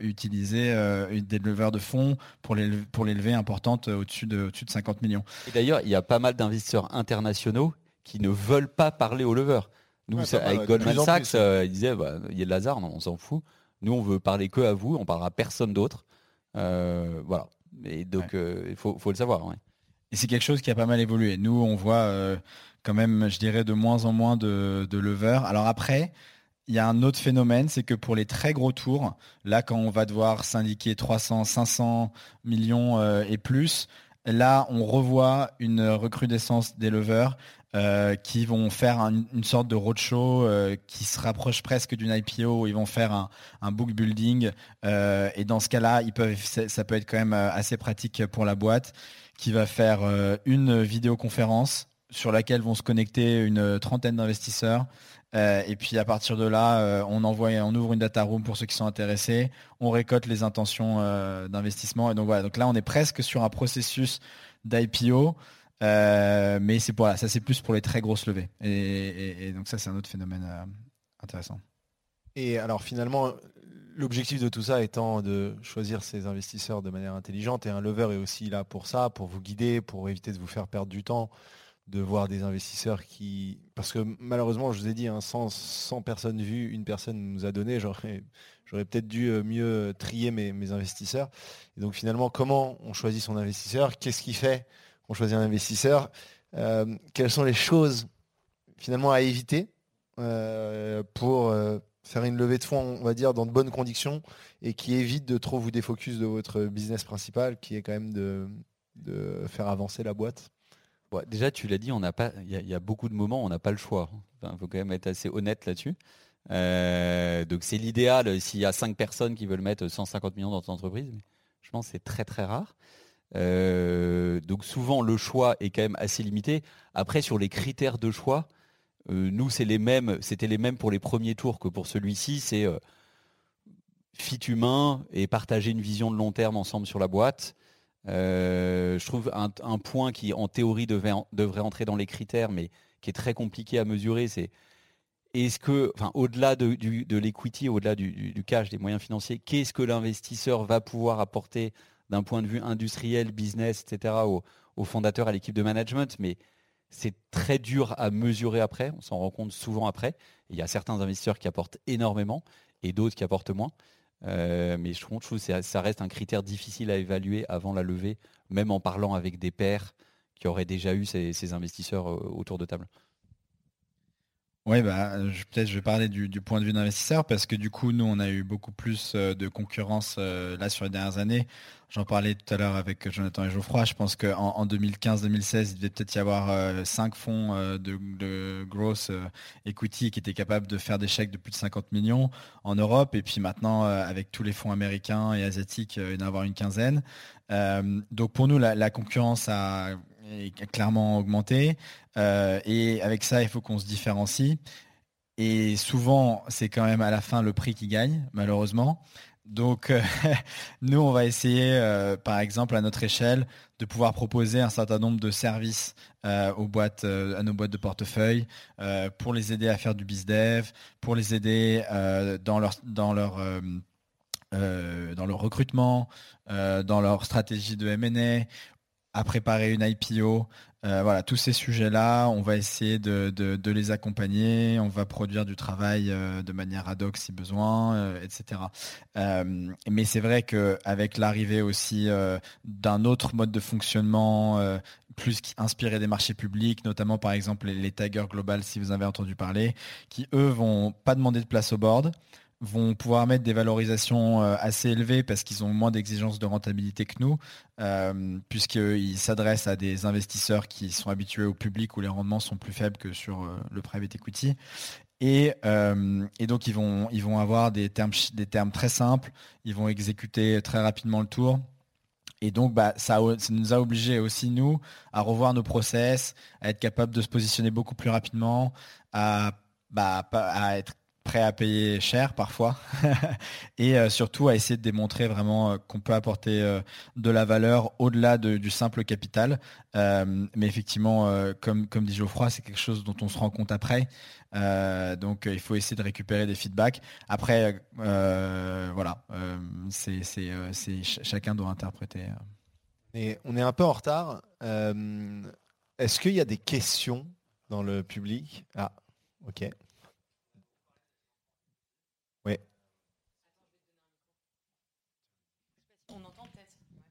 utilisaient des leveurs de fonds pour les, pour lever importantes au-dessus de, au de 50 millions. Et d'ailleurs, il y a pas mal d'investisseurs internationaux qui ne veulent pas parler aux leveurs. Nous, avec Goldman Sachs, euh, ils disaient, bah, il y a de l'hasard, on s'en fout. Nous, on veut parler que à vous, on parlera à personne d'autre. Euh, voilà. Et donc, euh, il faut, le savoir. Et c'est quelque chose qui a pas mal évolué. Nous, on voit quand même, je dirais, de moins en moins de, de leveurs. Alors après, il y a un autre phénomène, c'est que pour les très gros tours, là, quand on va devoir syndiquer 300, 500 millions et plus, là, on revoit une recrudescence des leveurs euh, qui vont faire une sorte de roadshow euh, qui se rapproche presque d'une IPO. Où ils vont faire un, book building euh, et dans ce cas-là, ça peut être quand même assez pratique pour la boîte qui va faire une vidéoconférence sur laquelle vont se connecter une trentaine d'investisseurs. et puis à partir de là, on envoie, on ouvre une data room pour ceux qui sont intéressés, on récolte les intentions d'investissement. Et donc voilà, donc là on est presque sur un processus d'IPO euh, mais c'est ça c'est plus pour les très grosses levées. Et, donc ça c'est un autre phénomène euh, intéressant. Et alors finalement, l'objectif de tout ça étant de choisir ses investisseurs de manière intelligente et un lever est aussi là pour ça, pour vous guider, pour éviter de vous faire perdre du temps, de voir des investisseurs qui... Parce que malheureusement, je vous ai dit, hein, sans 100, personnes vues, une personne nous a donné, j'aurais, peut-être dû euh, mieux trier mes, mes investisseurs. Et donc finalement, comment on choisit son investisseur? Qu'est-ce qui fait? On choisit un investisseur, euh, quelles sont les choses finalement à éviter euh, pour euh, faire une levée de fonds, on va dire, dans de bonnes conditions et qui évite de trop vous défocus de votre business principal, qui est quand même de, faire avancer la boîte? Déjà, tu l'as dit, il y, a beaucoup de moments on n'a pas le choix. Il faut quand même être assez honnête là-dessus. donc c'est l'idéal s'il y a 5 personnes qui veulent mettre 150 millions dans ton entreprise. je pense que c'est très très rare. Donc souvent le choix est quand même assez limité. Après sur les critères de choix, nous c'est les mêmes, c'était les mêmes pour les premiers tours que pour celui-ci. C'est fit humain et partager une vision de long terme ensemble sur la boîte. je trouve un, point qui en théorie devrait entrer dans les critères, mais qui est très compliqué à mesurer, c'est est-ce que, enfin, au-delà de, l'equity, au-delà du, cash, des moyens financiers, qu'est-ce que l'investisseur va pouvoir apporter d'un point de vue industriel, business, etc., aux au fondateurs, à l'équipe de management Mais c'est très dur à mesurer après, on s'en rend compte souvent après. Il y a certains investisseurs qui apportent énormément et d'autres qui apportent moins. Euh, mais je trouve, que ça reste un critère difficile à évaluer avant la levée, même en parlant avec des pairs qui auraient déjà eu ces investisseurs euh, autour de table. Oui, bah, peut-être je vais parler du, point de vue d'investisseur parce que du coup, nous, on a eu beaucoup plus euh, de concurrence euh, là sur les dernières années. J'en parlais tout à l'heure avec Jonathan et Geoffroy. Je pense qu'en en 2015-2016, il devait peut-être y avoir euh, cinq fonds de, de growth equity qui étaient capables de faire des chèques de plus de 50 millions en Europe. Et puis maintenant, avec tous les fonds américains et asiatiques, il y en a avoir une quinzaine. donc pour nous, la concurrence a est clairement augmenté. Euh, et avec ça, il faut qu'on se différencie. Et souvent, c'est quand même à la fin le prix qui gagne, malheureusement. Donc, euh, [LAUGHS] nous, on va essayer, euh, par exemple, à notre échelle, de pouvoir proposer un certain nombre de services aux boîtes, à nos boîtes de portefeuille, pour les aider à faire du bizdev, pour les aider dans leur, dans leur dans leur recrutement, dans leur stratégie de M&A à préparer une IPO. Euh, voilà, tous ces sujets-là, on va essayer de, les accompagner, on va produire du travail euh, de manière ad hoc si besoin, euh, etc. mais c'est vrai qu'avec l'arrivée aussi d'un autre mode de fonctionnement plus inspiré des marchés publics, notamment par exemple les, les Tiger Global, si vous avez entendu parler, qui eux vont pas demander de place au board vont pouvoir mettre des valorisations euh, assez élevées parce qu'ils ont moins d'exigences de rentabilité que nous, euh, puisqu'ils s'adressent à des investisseurs qui sont habitués au public où les rendements sont plus faibles que sur euh, le private equity. Et, donc ils vont, ils vont avoir des termes, des termes très simples, ils vont exécuter très rapidement le tour. Et donc, bah, ça, nous a obligés aussi, nous, à revoir nos process, à être capable de se positionner beaucoup plus rapidement, à, bah, à être prêt à payer cher parfois [LAUGHS] et euh, surtout à essayer de démontrer vraiment euh, qu'on peut apporter euh, de la valeur au-delà du simple capital. mais effectivement, comme, dit Geoffroy, c'est quelque chose dont on se rend compte après. donc il faut essayer de récupérer des feedbacks. Après, voilà, chacun doit interpréter. On est un peu en retard. Est-ce qu'il y a des questions dans le public? Ah, ok.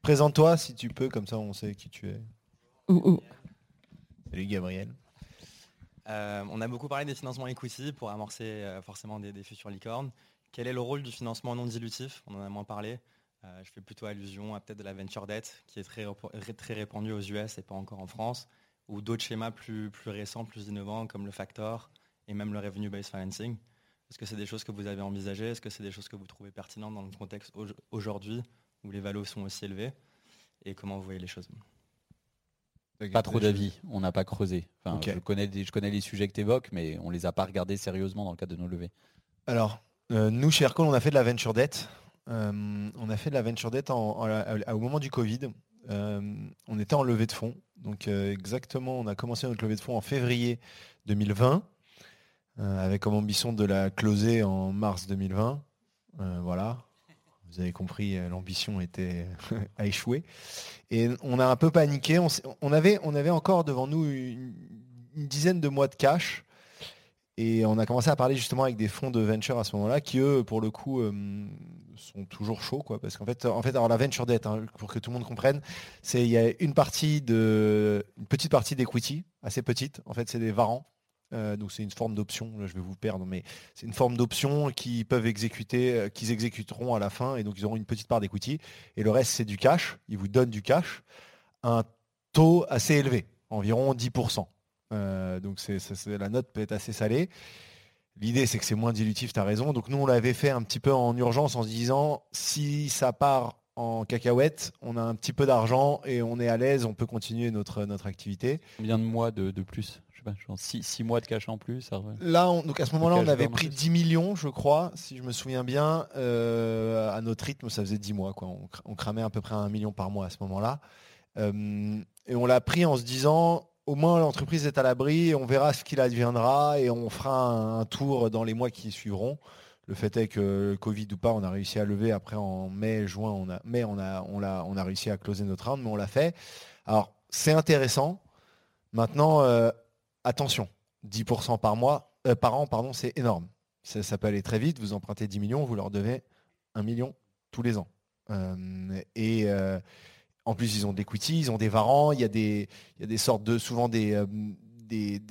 Présente-toi si tu peux, comme ça on sait qui tu es. Salut Gabriel. Euh, on a beaucoup parlé des financements equity pour amorcer euh, forcément des, futurs licornes. Quel est le rôle du financement non dilutif? On en a moins parlé. Euh, je fais plutôt allusion à peut-être de la venture debt qui est très, très répandue aux US et pas encore en France, ou d'autres schémas plus, plus récents, plus innovants comme le factor et même le revenue-based financing. Est-ce que c'est des choses que vous avez envisagées? Est-ce que c'est des choses que vous trouvez pertinentes dans le contexte aujourd'hui? Où les valos sont aussi élevés et comment vous voyez les choses pas trop d'avis, on n'a pas creusé. je, connais je connais les sujets que tu évoques, mais on les a pas regardés sérieusement dans le cadre de nos levées. Alors, euh, nous, chez Aircall, on a fait de la venture debt. Euh, on a fait de la venture debt au moment du Covid. Euh, on était en levée de fonds. Donc, exactement, on a commencé notre levée de fonds en février 2020, avec comme ambition de la closer en mars 2020. voilà, vous avez compris, euh, l'ambition était [LAUGHS] à échouer. Et on a un peu paniqué. On, avait, on avait encore devant nous une, dizaine de mois de cash. Et on a commencé à parler justement avec des fonds de venture à ce moment-là, qui eux, pour le coup, euh, sont toujours chauds, quoi. Parce qu'en fait, en fait, alors la venture debt, hein, pour que tout le monde comprenne, c'est il y a une partie de, une petite partie d'equity, assez petite. En fait, c'est des varants euh, donc c'est une forme d'option, je vais vous perdre, mais c'est une forme d'option qu'ils peuvent exécuter, euh, qu'ils exécuteront à la fin, et donc ils auront une petite part d'equity. Et le reste, c'est du cash. Ils vous donnent du cash, un taux assez élevé, environ 10%. Euh, donc c'est, la note peut être assez salée. L'idée, c'est que c'est moins dilutif, tu as raison. Donc nous, on l'avait fait un petit peu en urgence en se disant, si ça part en cacahuète, on a un petit peu d'argent et on est à l'aise, on peut continuer notre, notre activité. Combien de mois de, plus? Je sais pas, genre 6 mois de cash en plus Là, donc à ce moment-là, on avait pris 10 millions, je crois, si je me souviens bien. Euh, à notre rythme, ça faisait 10 mois. Quoi. On, cramait à peu près un million par mois à ce moment-là. Euh, et on l'a pris en se disant, au moins l'entreprise est à l'abri, on verra ce qu'il adviendra et on fera un tour dans les mois qui suivront. Le fait est que Covid ou pas, on a réussi à lever après en mai, juin, on a, mai, on a, on a, on a réussi à closer notre round, mais on l'a fait. Alors, c'est intéressant. Maintenant, euh, attention, 10% par mois, euh, par an, c'est énorme. Ça, peut aller très vite. Vous empruntez 10 millions, vous leur devez 1 million tous les ans. Euh, et en plus, ils ont des equity, ils ont des varants, il y a des, sortes de, souvent des,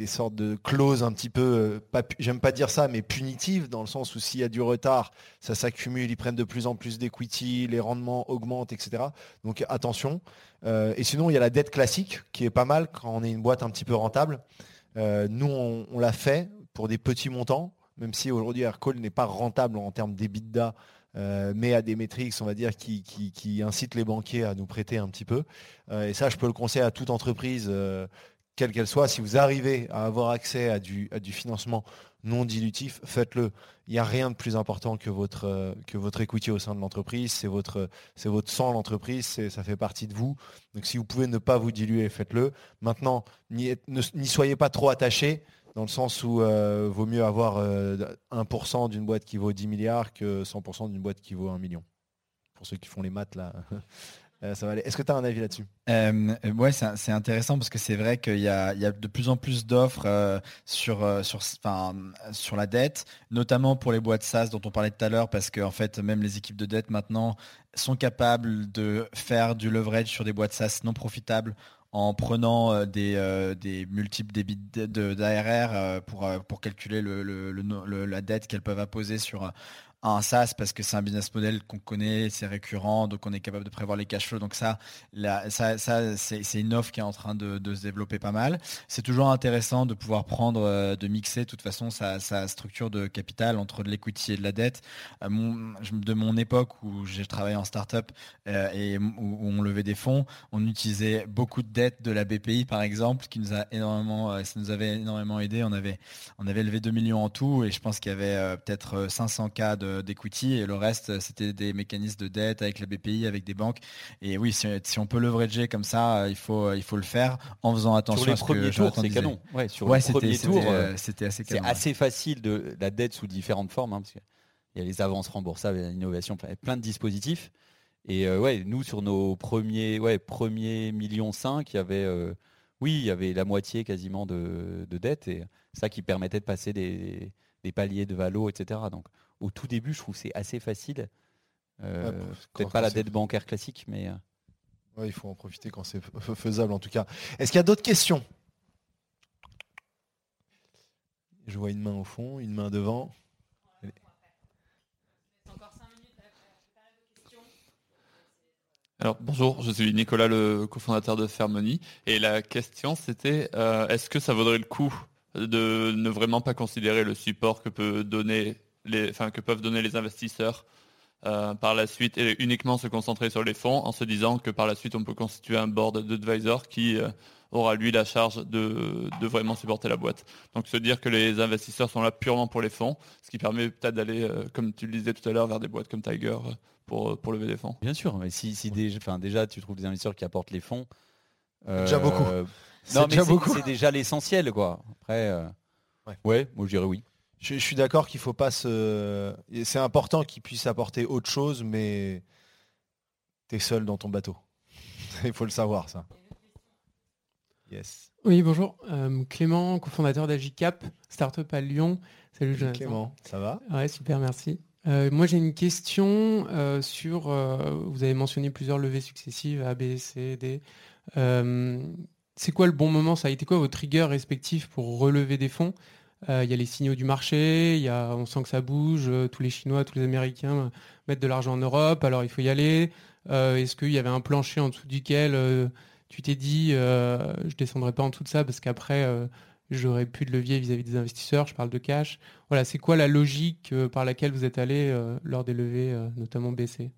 sortes de clauses un petit peu, euh, j'aime pas dire ça, mais punitives, dans le sens où s'il y a du retard, ça s'accumule, ils prennent de plus en plus d'equity, les rendements augmentent, etc. Donc attention. Euh, et sinon, il y a la dette classique, qui est pas mal quand on est une boîte un petit peu rentable. Euh, nous, on, l'a fait pour des petits montants, même si aujourd'hui Aircall n'est pas rentable en termes d'EBITDA, mais à des métriques, on va dire, qui, qui, incitent les banquiers à nous prêter un petit peu. et ça, je peux le conseiller à toute entreprise quelle qu'elle soit, si vous arrivez à avoir accès à du financement non dilutif, faites-le. Il n'y a rien de plus important que votre, euh, que votre equity au sein de l'entreprise. C'est votre, c'est votre sang, l'entreprise, ça fait partie de vous. Donc si vous pouvez ne pas vous diluer, faites-le. Maintenant, n'y soyez pas trop attachés, dans le sens où euh, vaut mieux avoir 1% euh, d'une boîte qui vaut 10 milliards que 100% d'une boîte qui vaut 1 million. Pour ceux qui font les maths là. [LAUGHS] Euh, Est-ce que tu as un avis là-dessus? Euh, Ouais, c'est intéressant parce que c'est vrai qu'il y, a de plus en plus d'offres euh, sur, euh, sur, sur la dette, notamment pour les boîtes SaaS dont on parlait tout à l'heure, parce que en fait, même les équipes de dette maintenant sont capables de faire du leverage sur des boîtes SaaS non profitables en prenant des, des multiples débits d'ARR pour, pour calculer le, la dette qu'elles peuvent apposer sur un SaaS parce que c'est un business model qu'on connaît, c'est récurrent, donc on est capable de prévoir les cash flows. Donc ça, ça, c'est une offre qui est en train de, se développer pas mal. C'est toujours intéressant de pouvoir prendre, euh, de mixer de toute façon sa, structure de capital entre de l'equity et de la dette. Euh, de mon époque où j'ai travaillé en startup euh, et où, on levait des fonds, on utilisait beaucoup de dettes de la BPI par exemple, qui nous a énormément, ça nous avait énormément aidé. On avait, on avait levé 2 millions en tout et je pense qu'il y avait peut-être 500 cas de d'equity et le reste c'était des mécanismes de dette avec la BPI, avec des banques. Et oui, si, on peut leverager comme ça, il faut, il faut le faire en faisant attention à ce que tours, c'est canon. Ouais, sur ouais, c'était euh, c'était assez C'est assez facile de la dette sous différentes formes, hein, parce qu'il y a les avances remboursables, l'innovation, plein de dispositifs. Et euh, ouais, nous sur nos premiers, ouais, premiers millions 5, il y avait, euh, oui, il y avait la moitié quasiment de, de dette et ça qui permettait de passer des, des paliers de valo, etc. Donc au tout début, je trouve que c'est assez facile. Euh, peut-être pas la dette bancaire classique, mais. Euh. il faut en profiter quand c'est faisable en tout cas. Est-ce qu'il y a d'autres questions? Je vois une main au fond, une main devant. Alors bonjour, je suis Nicolas, le cofondateur de Fairmoney. Et la question c'était, euh, est-ce que ça vaudrait le coup de ne vraiment pas considérer le support que peut donner que peuvent donner les investisseurs euh, par la suite et uniquement se concentrer sur les fonds en se disant que par la suite on peut constituer un board d'advisors qui euh, aura lui la charge de, vraiment supporter la boîte. Donc se dire que les investisseurs sont là purement pour les fonds, ce qui permet peut-être d'aller, euh, comme tu le disais tout à l'heure, vers des boîtes comme Tiger pour, pour lever des fonds. Bien sûr, mais si, déjà, déjà tu trouves des investisseurs qui apportent les fonds. déjà beaucoup. Non, mais c'est déjà l'essentiel, quoi. Après, ouais. ouais, moi je dirais oui. Je, suis d'accord qu'il faut pas se. C'est important qu'il puisse apporter autre chose, mais tu es seul dans ton bateau. [LAUGHS] Il faut le savoir, ça. Yes. Oui, bonjour. Euh, Clément, cofondateur d'Agicap, startup à Lyon. Salut Jonathan. Clément, ça va? Ouais, super, merci. Euh, moi, j'ai une question euh, sur. vous avez mentionné plusieurs levées successives, A, B, C, D. c'est quoi le bon moment? Ça a été quoi vos triggers respectifs pour relever des fonds? Il y a les signaux du marché, y a, on sent que ça bouge, euh, tous les Chinois, tous les Américains euh, mettent de l'argent en Europe, alors il faut y aller. Est-ce qu'il y avait un plancher en dessous duquel tu t'es dit je je descendrai pas en dessous de ça parce qu'après j'aurais plus de levier vis-à-vis des investisseurs, je parle de cash. Voilà, c'est quoi la logique par laquelle vous êtes allé lors des levées, notamment BC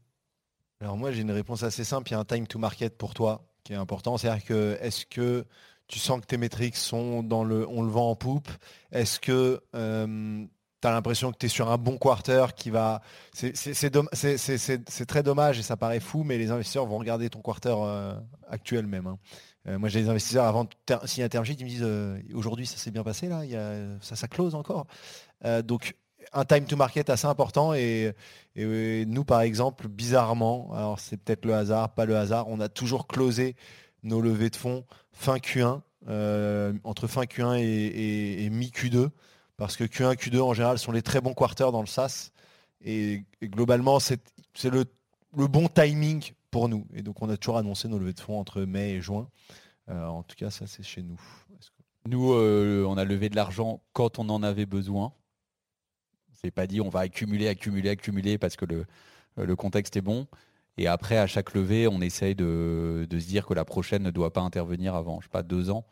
Alors moi j'ai une réponse assez simple, il y a un time to market pour toi qui est important. C'est-à-dire que est-ce que tu sens que tes métriques sont dans le on le vend en poupe Est-ce que euh, tu as l'impression que tu es sur un bon quarter qui va. C'est très dommage et ça paraît fou, mais les investisseurs vont regarder ton quarter euh, actuel même. Hein. Euh, moi j'ai des investisseurs avant de signer un ils me disent aujourd'hui ça s'est bien passé là, y a, ça, ça close encore. donc un time to market assez important et, nous par exemple bizarrement alors c'est peut-être le hasard pas le hasard on a toujours closé nos levées de fonds fin Q1 euh, entre fin Q1 et, mi Q2 parce que Q1 Q2 en général sont les très bons quarters dans le SaaS et, globalement c'est le, bon timing pour nous. Et donc on a toujours annoncé nos levées de fonds entre mai et juin. Euh, en tout cas ça c'est chez nous. Nous euh, on a levé de l'argent quand on en avait besoin. C'est pas dit on va accumuler, accumuler, accumuler parce que le, le contexte est bon. Et après, à chaque levée, on essaye de, se dire que la prochaine ne doit pas intervenir avant, je sais pas, deux ans.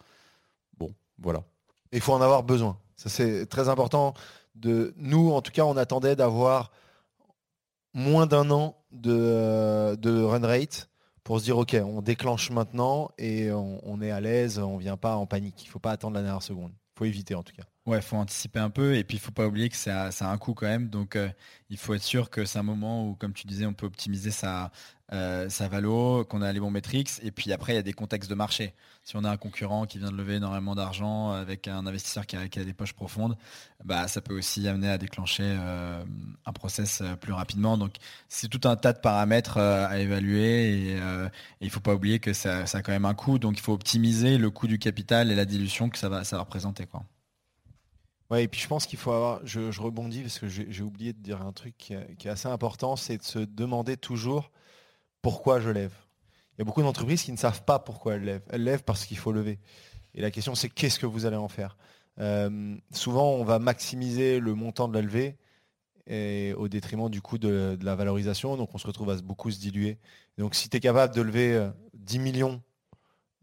Bon, voilà. Il faut en avoir besoin. Ça, c'est très important. De... Nous, en tout cas, on attendait d'avoir moins d'un an de, de run rate pour se dire, OK, on déclenche maintenant et on, est à l'aise, on ne vient pas en panique. Il ne faut pas attendre la dernière seconde. Il faut éviter, en tout cas. Ouais, faut anticiper un peu et puis il faut pas oublier que ça, a un coût quand même. Donc euh, il faut être sûr que c'est un moment où, comme tu disais, on peut optimiser sa, euh, sa valo, qu'on a les bons métriques. Et puis après, il y a des contextes de marché. Si on a un concurrent qui vient de lever énormément d'argent avec un investisseur qui a, des poches profondes, bah, ça peut aussi amener à déclencher euh, un process plus rapidement. Donc c'est tout un tas de paramètres à évaluer et, il faut pas oublier que ça, ça, a quand même un coût. Donc il faut optimiser le coût du capital et la dilution que ça va, ça va représenter. Quoi. Ouais, et puis je pense qu'il faut avoir, je, rebondis parce que j'ai oublié de dire un truc qui, est assez important, c'est de se demander toujours pourquoi je lève. Il y a beaucoup d'entreprises qui ne savent pas pourquoi elles lèvent. Elles lèvent parce qu'il faut lever. Et la question c'est qu'est-ce que vous allez en faire? Euh, Souvent on va maximiser le montant de la levée et au détriment du coût de, de, la valorisation, donc on se retrouve à beaucoup se diluer. Donc si tu es capable de lever 10 euh, millions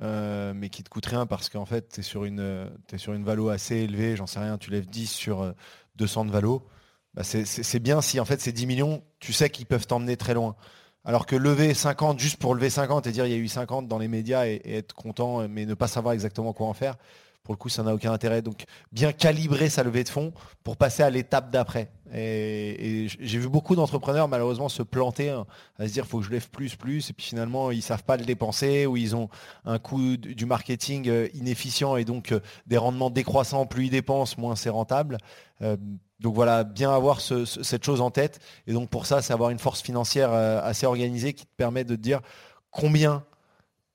euh, mais qui te coûte rien parce qu'en fait, tu es sur une, es valo assez élevée, j'en sais rien, tu lèves 10 sur 200 euh, de valo, bah c'est bien si en fait ces 10 millions, tu sais qu'ils peuvent t'emmener très loin. Alors que lever 50 juste pour lever 50 et dire il y a eu 50 dans les médias et être content, mais ne pas savoir exactement quoi en faire, pour le coup, ça n'a aucun intérêt. Donc, bien calibrer sa levée de fonds pour passer à l'étape d'après. Et, j'ai vu beaucoup d'entrepreneurs, malheureusement, se planter hein, à se dire, faut que je lève plus, plus. Et puis finalement, ils ne savent pas le dépenser ou ils ont un coût du marketing euh, inefficient et donc euh, des rendements décroissants. Plus ils dépensent, moins c'est rentable. Euh, donc voilà, bien avoir cette chose en tête. Et donc pour ça, c'est avoir une force financière assez organisée qui te permet de te dire combien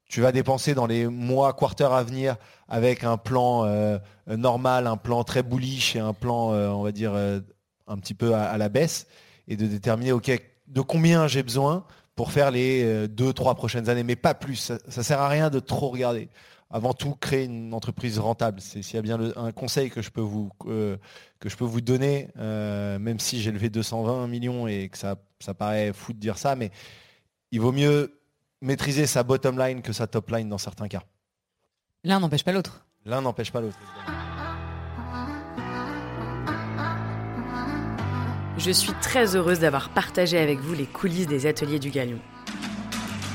tu vas dépenser dans les mois, quarters à venir avec un plan euh, normal, un plan très bullish et un plan, euh, on va dire, euh, un petit peu à, la baisse, et de déterminer, de combien j'ai besoin pour faire les deux, trois prochaines années, mais pas plus. Ça, ne sert à rien de trop regarder. Avant tout, créer une entreprise rentable. C'est s'il y a bien un conseil que je peux vous, que je peux vous donner, même si j'ai levé 220 millions et que ça, ça paraît fou de dire ça, mais il vaut mieux maîtriser sa bottom line que sa top line dans certains cas. L'un n'empêche pas l'autre. L'un n'empêche pas l'autre. Je suis très heureuse d'avoir partagé avec vous les coulisses des ateliers du Galion.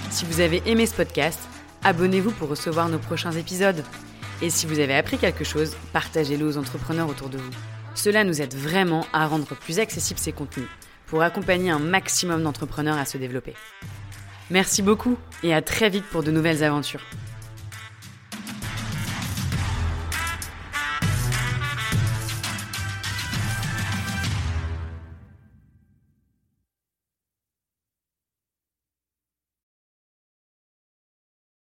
Si vous avez aimé ce podcast, abonnez-vous pour recevoir nos prochains épisodes. Et si vous avez appris quelque chose, partagez-le aux entrepreneurs autour de vous. Cela nous aide vraiment à rendre plus accessibles ces contenus pour accompagner un maximum d'entrepreneurs à se développer. Merci beaucoup et à très vite pour de nouvelles aventures.